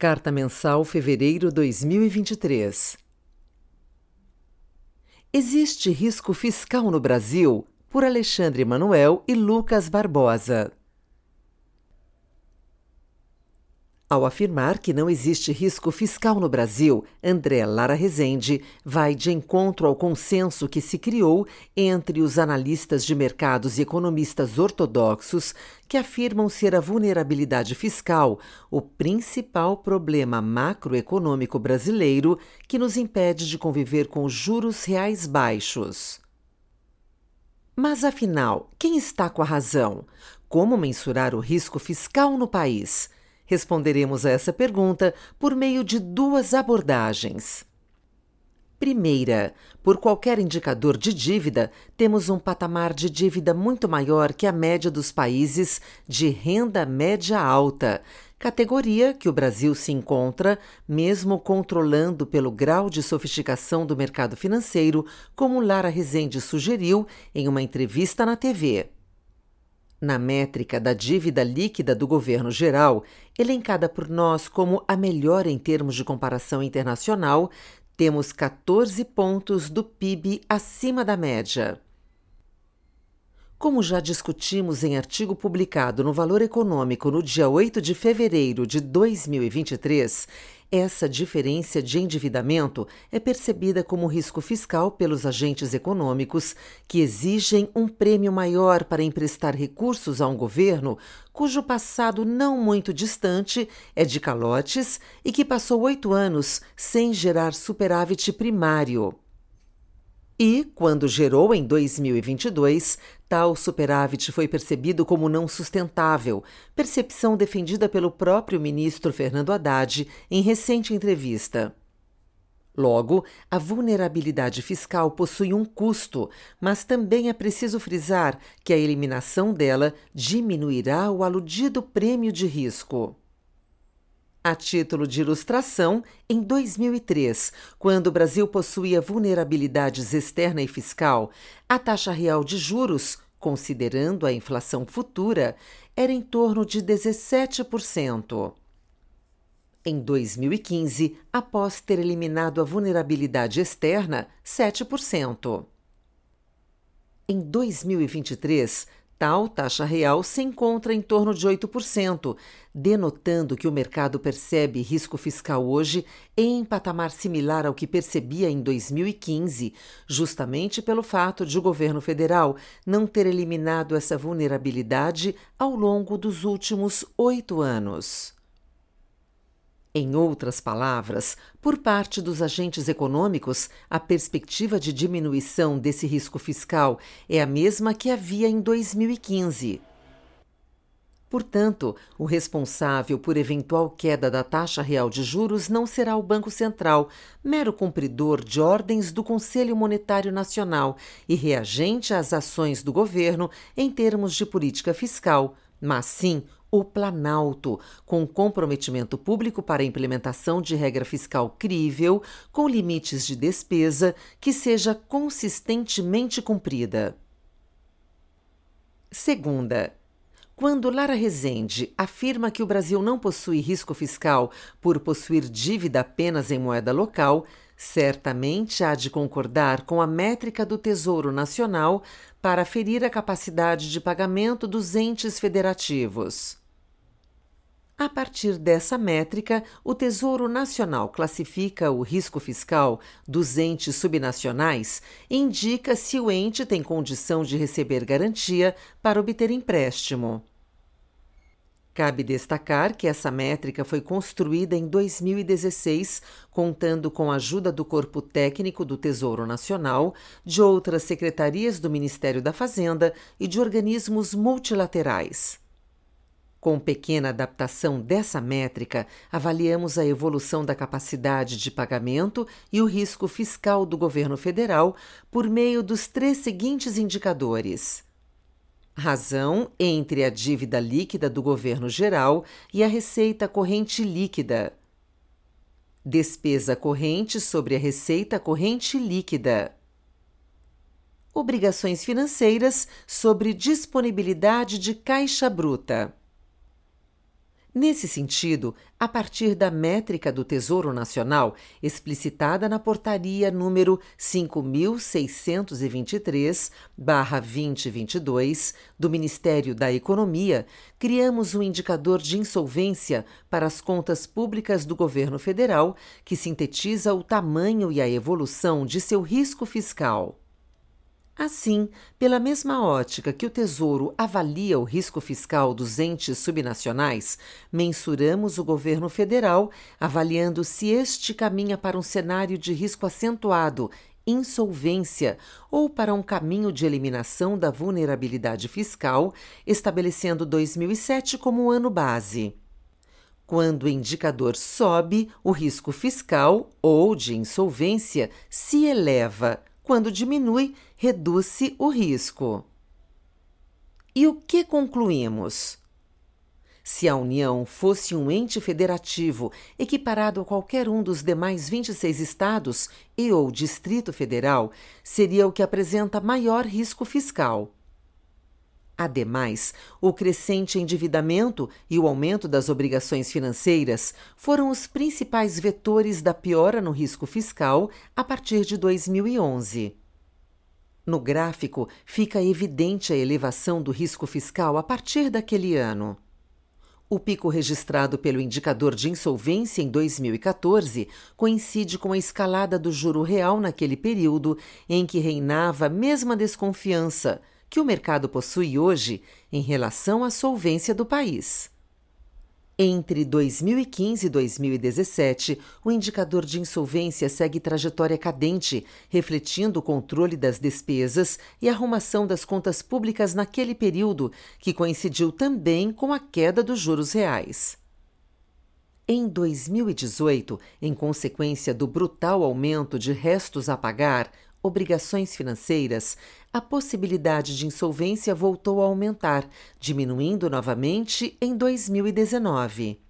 Carta Mensal Fevereiro 2023 Existe risco fiscal no Brasil? Por Alexandre Manuel e Lucas Barbosa. Ao afirmar que não existe risco fiscal no Brasil, André Lara Rezende vai de encontro ao consenso que se criou entre os analistas de mercados e economistas ortodoxos que afirmam ser a vulnerabilidade fiscal o principal problema macroeconômico brasileiro que nos impede de conviver com juros reais baixos. Mas afinal, quem está com a razão? Como mensurar o risco fiscal no país? Responderemos a essa pergunta por meio de duas abordagens. Primeira, por qualquer indicador de dívida, temos um patamar de dívida muito maior que a média dos países de renda média alta, categoria que o Brasil se encontra, mesmo controlando pelo grau de sofisticação do mercado financeiro, como Lara Rezende sugeriu em uma entrevista na TV. Na métrica da dívida líquida do governo geral, elencada por nós como a melhor em termos de comparação internacional, temos 14 pontos do PIB acima da média. Como já discutimos em artigo publicado no Valor Econômico no dia 8 de fevereiro de 2023, essa diferença de endividamento é percebida como risco fiscal pelos agentes econômicos que exigem um prêmio maior para emprestar recursos a um governo cujo passado não muito distante é de calotes e que passou oito anos sem gerar superávit primário. E, quando gerou em 2022, tal superávit foi percebido como não sustentável, percepção defendida pelo próprio ministro Fernando Haddad em recente entrevista. Logo, a vulnerabilidade fiscal possui um custo, mas também é preciso frisar que a eliminação dela diminuirá o aludido prêmio de risco. A título de ilustração, em 2003, quando o Brasil possuía vulnerabilidades externa e fiscal, a taxa real de juros, considerando a inflação futura, era em torno de 17%. Em 2015, após ter eliminado a vulnerabilidade externa, 7%. Em 2023, Tal taxa real se encontra em torno de 8%, denotando que o mercado percebe risco fiscal hoje em patamar similar ao que percebia em 2015, justamente pelo fato de o governo federal não ter eliminado essa vulnerabilidade ao longo dos últimos oito anos. Em outras palavras, por parte dos agentes econômicos, a perspectiva de diminuição desse risco fiscal é a mesma que havia em 2015. Portanto, o responsável por eventual queda da taxa real de juros não será o Banco Central, mero cumpridor de ordens do Conselho Monetário Nacional e reagente às ações do governo em termos de política fiscal, mas sim o Planalto, com comprometimento público para a implementação de regra fiscal crível, com limites de despesa que seja consistentemente cumprida. Segunda, quando Lara Rezende afirma que o Brasil não possui risco fiscal por possuir dívida apenas em moeda local, certamente há de concordar com a métrica do Tesouro Nacional para ferir a capacidade de pagamento dos entes federativos. A partir dessa métrica, o Tesouro Nacional classifica o risco fiscal dos entes subnacionais e indica se o ente tem condição de receber garantia para obter empréstimo. Cabe destacar que essa métrica foi construída em 2016, contando com a ajuda do Corpo Técnico do Tesouro Nacional, de outras secretarias do Ministério da Fazenda e de organismos multilaterais. Com pequena adaptação dessa métrica, avaliamos a evolução da capacidade de pagamento e o risco fiscal do governo federal por meio dos três seguintes indicadores razão entre a dívida líquida do governo geral e a receita corrente líquida. Despesa corrente sobre a receita corrente líquida. Obrigações financeiras sobre disponibilidade de caixa bruta. Nesse sentido, a partir da métrica do Tesouro Nacional, explicitada na portaria número 5623/2022 do Ministério da Economia, criamos um indicador de insolvência para as contas públicas do governo federal, que sintetiza o tamanho e a evolução de seu risco fiscal. Assim, pela mesma ótica que o Tesouro avalia o risco fiscal dos entes subnacionais, mensuramos o governo federal, avaliando se este caminha para um cenário de risco acentuado, insolvência, ou para um caminho de eliminação da vulnerabilidade fiscal, estabelecendo 2007 como ano base. Quando o indicador sobe, o risco fiscal ou de insolvência se eleva quando diminui, reduz-se o risco. E o que concluímos? Se a União fosse um ente federativo equiparado a qualquer um dos demais 26 estados e ou Distrito Federal, seria o que apresenta maior risco fiscal. Ademais, o crescente endividamento e o aumento das obrigações financeiras foram os principais vetores da piora no risco fiscal a partir de 2011. No gráfico, fica evidente a elevação do risco fiscal a partir daquele ano. O pico registrado pelo indicador de insolvência em 2014 coincide com a escalada do juro real naquele período em que reinava a mesma desconfiança que o mercado possui hoje em relação à solvência do país. Entre 2015 e 2017, o indicador de insolvência segue trajetória cadente, refletindo o controle das despesas e arrumação das contas públicas naquele período, que coincidiu também com a queda dos juros reais. Em 2018, em consequência do brutal aumento de restos a pagar, obrigações financeiras, a possibilidade de insolvência voltou a aumentar, diminuindo novamente em 2019.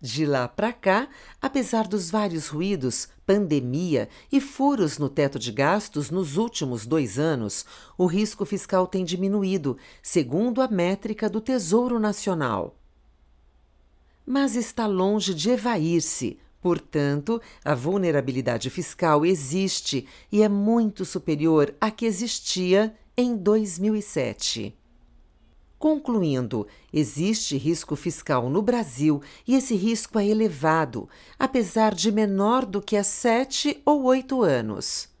De lá para cá, apesar dos vários ruídos, pandemia e furos no teto de gastos nos últimos dois anos, o risco fiscal tem diminuído, segundo a métrica do Tesouro Nacional. Mas está longe de evair-se, Portanto, a vulnerabilidade fiscal existe e é muito superior à que existia em 2007. Concluindo, existe risco fiscal no Brasil e esse risco é elevado, apesar de menor do que há sete ou oito anos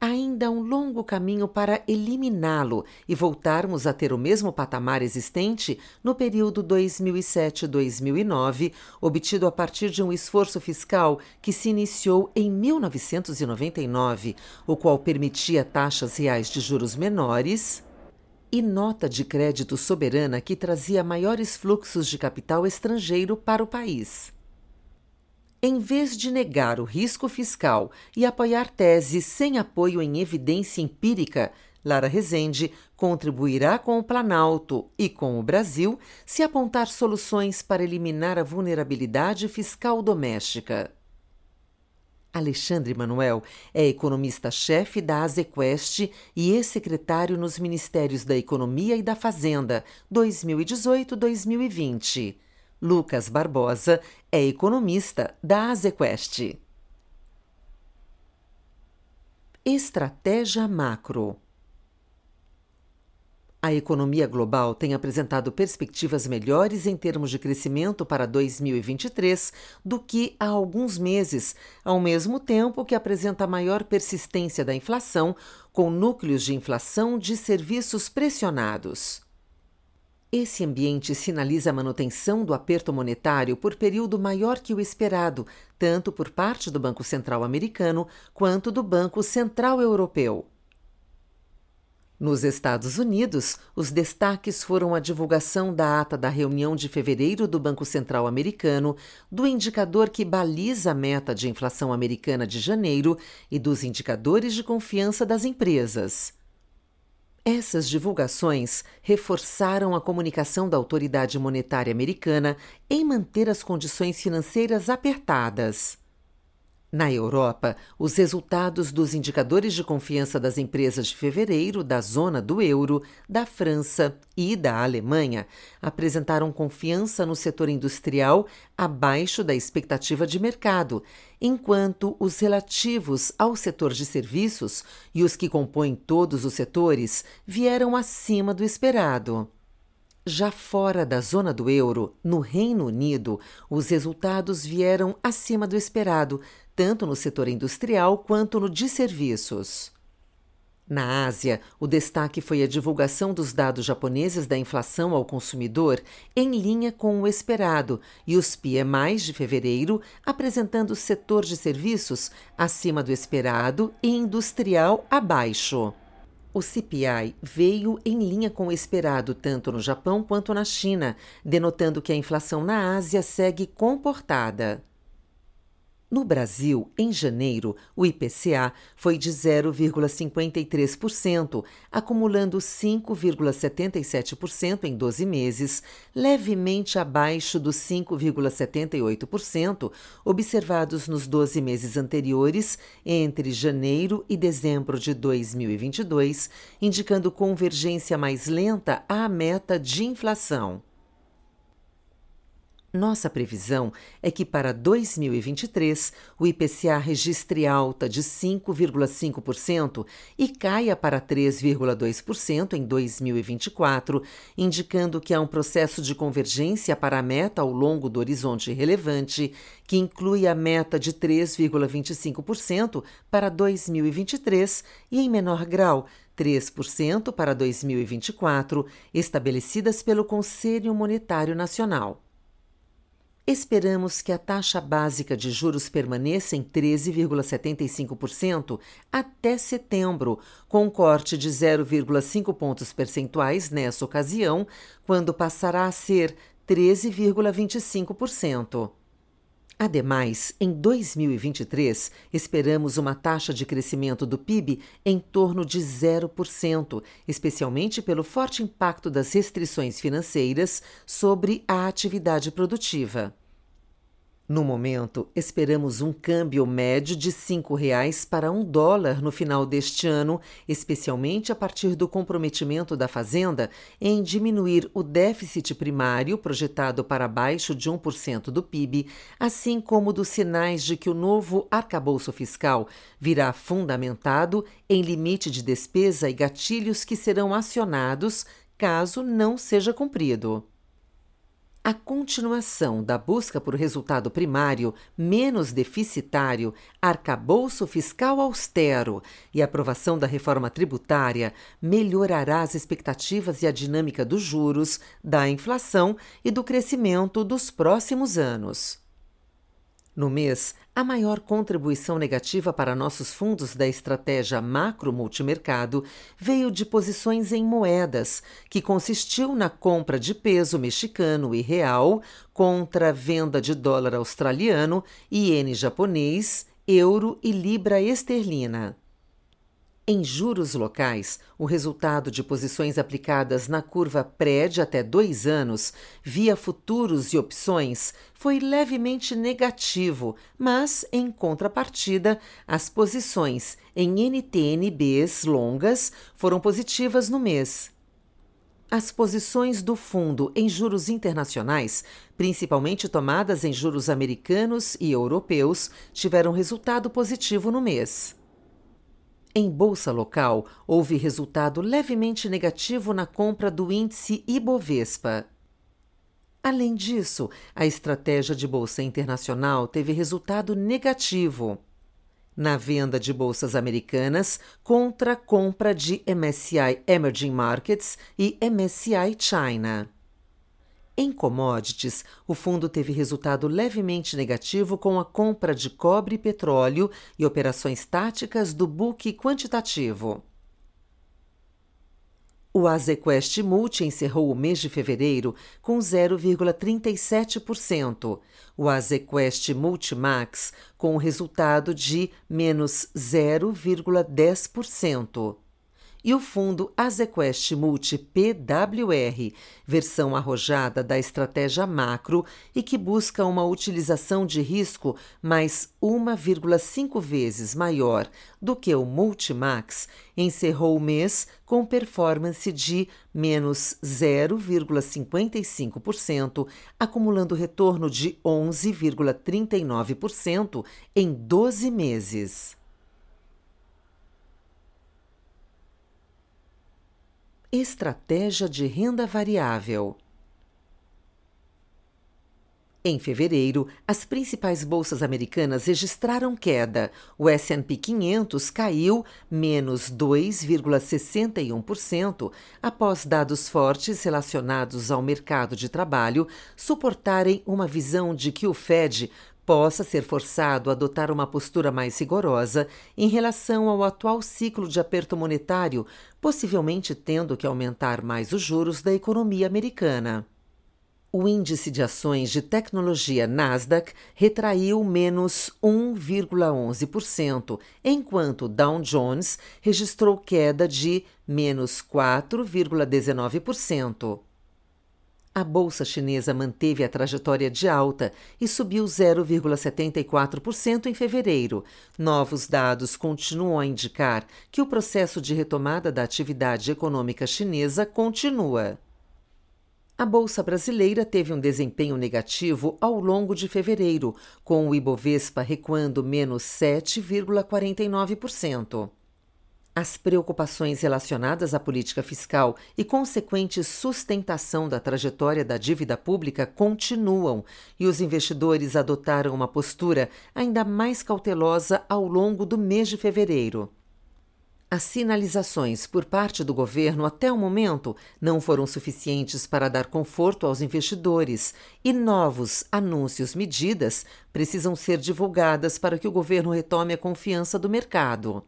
ainda há um longo caminho para eliminá-lo e voltarmos a ter o mesmo patamar existente no período 2007-2009, obtido a partir de um esforço fiscal que se iniciou em 1999, o qual permitia taxas reais de juros menores e nota de crédito soberana que trazia maiores fluxos de capital estrangeiro para o país. Em vez de negar o risco fiscal e apoiar teses sem apoio em evidência empírica, Lara Rezende contribuirá com o Planalto e com o Brasil se apontar soluções para eliminar a vulnerabilidade fiscal doméstica. Alexandre Manuel é economista-chefe da Azequest e ex-secretário nos Ministérios da Economia e da Fazenda 2018-2020. Lucas Barbosa é economista da Azequest. Estratégia macro. A economia global tem apresentado perspectivas melhores em termos de crescimento para 2023 do que há alguns meses, ao mesmo tempo que apresenta maior persistência da inflação, com núcleos de inflação de serviços pressionados. Esse ambiente sinaliza a manutenção do aperto monetário por período maior que o esperado, tanto por parte do Banco Central americano quanto do Banco Central Europeu. Nos Estados Unidos, os destaques foram a divulgação da ata da reunião de fevereiro do Banco Central americano, do indicador que baliza a meta de inflação americana de janeiro e dos indicadores de confiança das empresas. Essas divulgações reforçaram a comunicação da autoridade monetária americana em manter as condições financeiras apertadas. Na Europa, os resultados dos indicadores de confiança das empresas de fevereiro da zona do euro, da França e da Alemanha apresentaram confiança no setor industrial abaixo da expectativa de mercado, enquanto os relativos ao setor de serviços e os que compõem todos os setores vieram acima do esperado. Já fora da zona do euro, no Reino Unido, os resultados vieram acima do esperado, tanto no setor industrial quanto no de serviços. Na Ásia, o destaque foi a divulgação dos dados japoneses da inflação ao consumidor em linha com o esperado e os PMIs de fevereiro apresentando o setor de serviços acima do esperado e industrial abaixo. O CPI veio em linha com o esperado tanto no Japão quanto na China, denotando que a inflação na Ásia segue comportada. No Brasil, em janeiro, o IPCA foi de 0,53%, acumulando 5,77% em 12 meses, levemente abaixo dos 5,78% observados nos 12 meses anteriores, entre janeiro e dezembro de 2022, indicando convergência mais lenta à meta de inflação. Nossa previsão é que para 2023 o IPCA registre alta de 5,5% e caia para 3,2% em 2024, indicando que há um processo de convergência para a meta ao longo do horizonte relevante, que inclui a meta de 3,25% para 2023 e, em menor grau, 3% para 2024, estabelecidas pelo Conselho Monetário Nacional. Esperamos que a taxa básica de juros permaneça em 13,75% até setembro, com um corte de 0,5 pontos percentuais nessa ocasião, quando passará a ser 13,25%. Ademais, em 2023, esperamos uma taxa de crescimento do PIB em torno de 0%, especialmente pelo forte impacto das restrições financeiras sobre a atividade produtiva. No momento, esperamos um câmbio médio de R$ 5,00 para um dólar no final deste ano, especialmente a partir do comprometimento da Fazenda em diminuir o déficit primário projetado para abaixo de 1% do PIB, assim como dos sinais de que o novo arcabouço fiscal virá fundamentado em limite de despesa e gatilhos que serão acionados caso não seja cumprido. A continuação da busca por resultado primário menos deficitário, arcabouço fiscal austero e aprovação da reforma tributária melhorará as expectativas e a dinâmica dos juros, da inflação e do crescimento dos próximos anos. No mês, a maior contribuição negativa para nossos fundos da estratégia macro multimercado veio de posições em moedas, que consistiu na compra de peso mexicano e real contra venda de dólar australiano, iene japonês, euro e libra esterlina. Em juros locais, o resultado de posições aplicadas na curva pré de até dois anos, via futuros e opções, foi levemente negativo, mas, em contrapartida, as posições em NTNBs longas foram positivas no mês. As posições do fundo em juros internacionais, principalmente tomadas em juros americanos e europeus, tiveram resultado positivo no mês. Em bolsa local, houve resultado levemente negativo na compra do índice Ibovespa. Além disso, a estratégia de bolsa internacional teve resultado negativo na venda de bolsas americanas contra a compra de MSCI Emerging Markets e MSCI China. Em commodities, o fundo teve resultado levemente negativo com a compra de cobre e petróleo e operações táticas do book quantitativo. O Azequest Multi encerrou o mês de fevereiro com 0,37%, o Azequest Multimax com o resultado de menos 0,10% e o fundo Azequest Multi PWR, versão arrojada da estratégia macro e que busca uma utilização de risco mais 1,5 vezes maior do que o Multimax, encerrou o mês com performance de menos 0,55%, acumulando retorno de 11,39% em 12 meses. Estratégia de renda variável. Em fevereiro, as principais bolsas americanas registraram queda. O S&P 500 caiu menos 2,61% após dados fortes relacionados ao mercado de trabalho suportarem uma visão de que o Fed possa ser forçado a adotar uma postura mais rigorosa em relação ao atual ciclo de aperto monetário, possivelmente tendo que aumentar mais os juros da economia americana. O índice de ações de tecnologia Nasdaq retraiu menos 1,11%, enquanto Dow Jones registrou queda de menos 4,19%. A bolsa chinesa manteve a trajetória de alta e subiu 0,74% em fevereiro. Novos dados continuam a indicar que o processo de retomada da atividade econômica chinesa continua. A bolsa brasileira teve um desempenho negativo ao longo de fevereiro, com o Ibovespa recuando menos 7,49%. As preocupações relacionadas à política fiscal e consequente sustentação da trajetória da dívida pública continuam e os investidores adotaram uma postura ainda mais cautelosa ao longo do mês de fevereiro. As sinalizações por parte do governo até o momento não foram suficientes para dar conforto aos investidores e novos anúncios medidas precisam ser divulgadas para que o governo retome a confiança do mercado.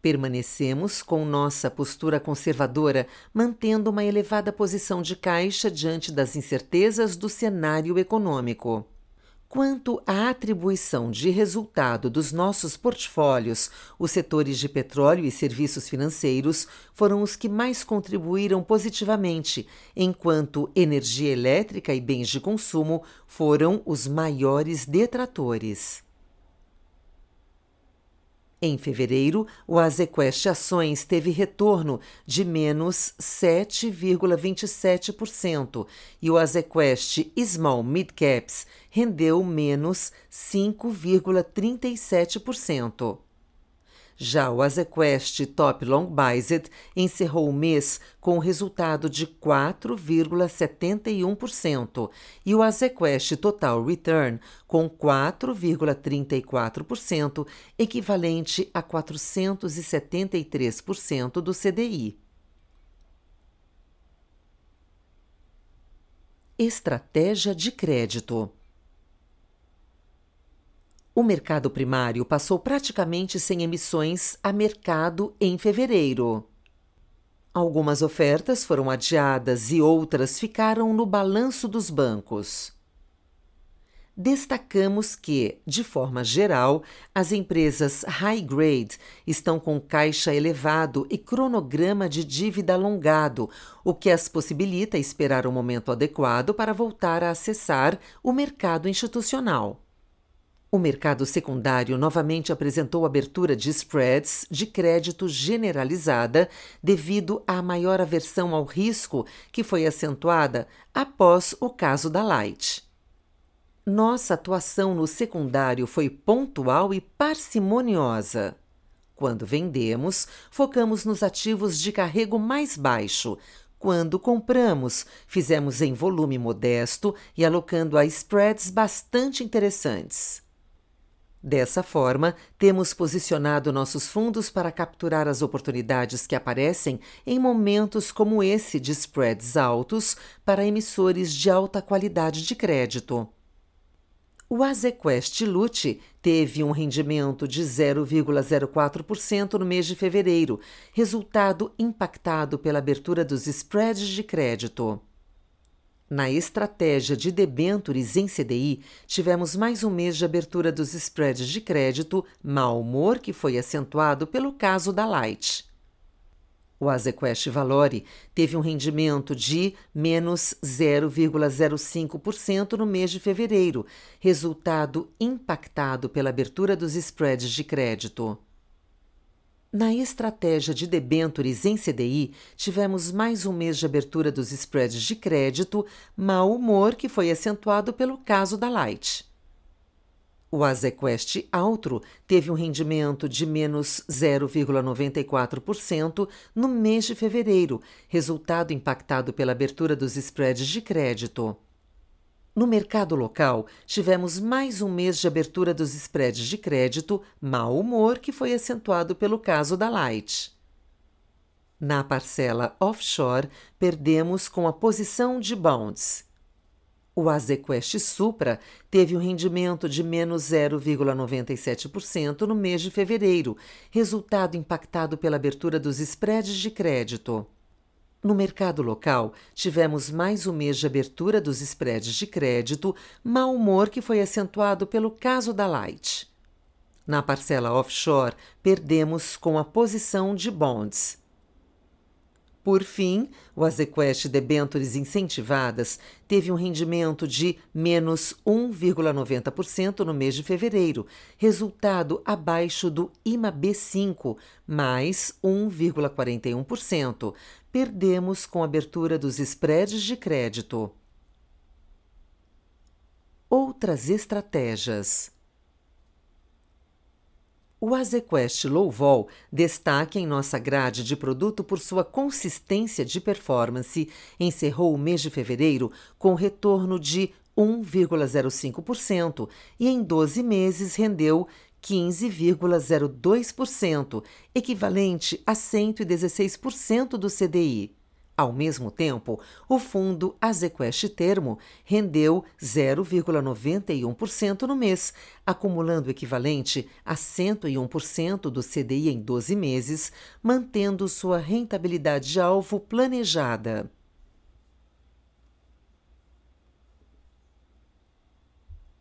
Permanecemos com nossa postura conservadora, mantendo uma elevada posição de caixa diante das incertezas do cenário econômico. Quanto à atribuição de resultado dos nossos portfólios, os setores de petróleo e serviços financeiros foram os que mais contribuíram positivamente, enquanto energia elétrica e bens de consumo foram os maiores detratores. Em fevereiro, o Azequest Ações teve retorno de menos 7,27% e o Azequest Small Mid Caps rendeu menos 5,37%. Já o Azequest Top Long Biased encerrou o mês com um resultado de 4,71% e o Azequest Total Return com 4,34%, equivalente a 473% do CDI. Estratégia de crédito o mercado primário passou praticamente sem emissões a mercado em fevereiro. Algumas ofertas foram adiadas e outras ficaram no balanço dos bancos. Destacamos que, de forma geral, as empresas high grade estão com caixa elevado e cronograma de dívida alongado, o que as possibilita esperar o momento adequado para voltar a acessar o mercado institucional. O mercado secundário novamente apresentou abertura de spreads de crédito generalizada devido à maior aversão ao risco que foi acentuada após o caso da Light. Nossa atuação no secundário foi pontual e parcimoniosa. Quando vendemos, focamos nos ativos de carrego mais baixo. Quando compramos, fizemos em volume modesto e alocando a spreads bastante interessantes. Dessa forma, temos posicionado nossos fundos para capturar as oportunidades que aparecem em momentos como esse de spreads altos para emissores de alta qualidade de crédito. O Azequest Lute teve um rendimento de 0,04% no mês de fevereiro, resultado impactado pela abertura dos spreads de crédito. Na estratégia de debêntures em CDI, tivemos mais um mês de abertura dos spreads de crédito, mau humor que foi acentuado pelo caso da Light. O Azequest Valore teve um rendimento de menos 0,05% no mês de fevereiro, resultado impactado pela abertura dos spreads de crédito. Na estratégia de debentures em CDI, tivemos mais um mês de abertura dos spreads de crédito, mau humor que foi acentuado pelo caso da Light. O Azequest Altro teve um rendimento de menos 0,94% no mês de fevereiro, resultado impactado pela abertura dos spreads de crédito. No mercado local, tivemos mais um mês de abertura dos spreads de crédito, mau humor que foi acentuado pelo caso da Light. Na parcela offshore, perdemos com a posição de bonds. O Azequest Supra teve um rendimento de menos 0,97% no mês de fevereiro, resultado impactado pela abertura dos spreads de crédito. No mercado local, tivemos mais um mês de abertura dos spreads de crédito, mau humor que foi acentuado pelo caso da Light. Na parcela offshore, perdemos com a posição de bonds. Por fim, o Azequest Debentures Incentivadas teve um rendimento de menos 1,90% no mês de fevereiro, resultado abaixo do IMA B5, mais 1,41%. Perdemos com a abertura dos spreads de crédito. Outras estratégias. O Azequest Low Vol destaque em nossa grade de produto por sua consistência de performance, encerrou o mês de fevereiro com retorno de 1,05% e em 12 meses rendeu 15,02%, equivalente a 116% do CDI. Ao mesmo tempo, o fundo Azequest Termo rendeu 0,91% no mês, acumulando o equivalente a 101% do CDI em 12 meses, mantendo sua rentabilidade alvo planejada.